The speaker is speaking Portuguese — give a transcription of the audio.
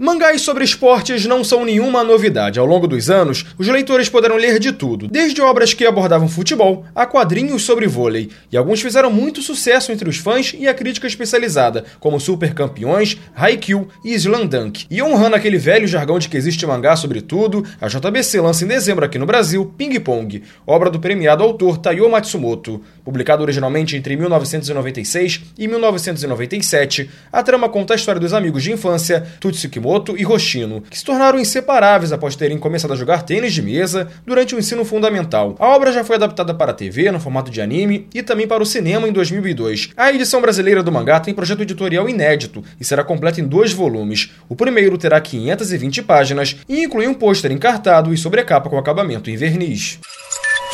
Mangás sobre esportes não são nenhuma novidade. Ao longo dos anos, os leitores poderão ler de tudo, desde obras que abordavam futebol a quadrinhos sobre vôlei, e alguns fizeram muito sucesso entre os fãs e a crítica especializada, como Super Campeões, Haikyuu e Slam E honrando aquele velho jargão de que existe mangá sobre tudo, a JBC lança em dezembro aqui no Brasil Ping Pong, obra do premiado autor Taiyo Matsumoto. Publicado originalmente entre 1996 e 1997, a trama conta a história dos amigos de infância Tutsuki Kishimoto e Hoshino, que se tornaram inseparáveis após terem começado a jogar tênis de mesa durante o ensino fundamental. A obra já foi adaptada para a TV no formato de anime e também para o cinema em 2002. A edição brasileira do mangá tem projeto editorial inédito e será completa em dois volumes. O primeiro terá 520 páginas e inclui um pôster encartado e sobrecapa com acabamento em verniz.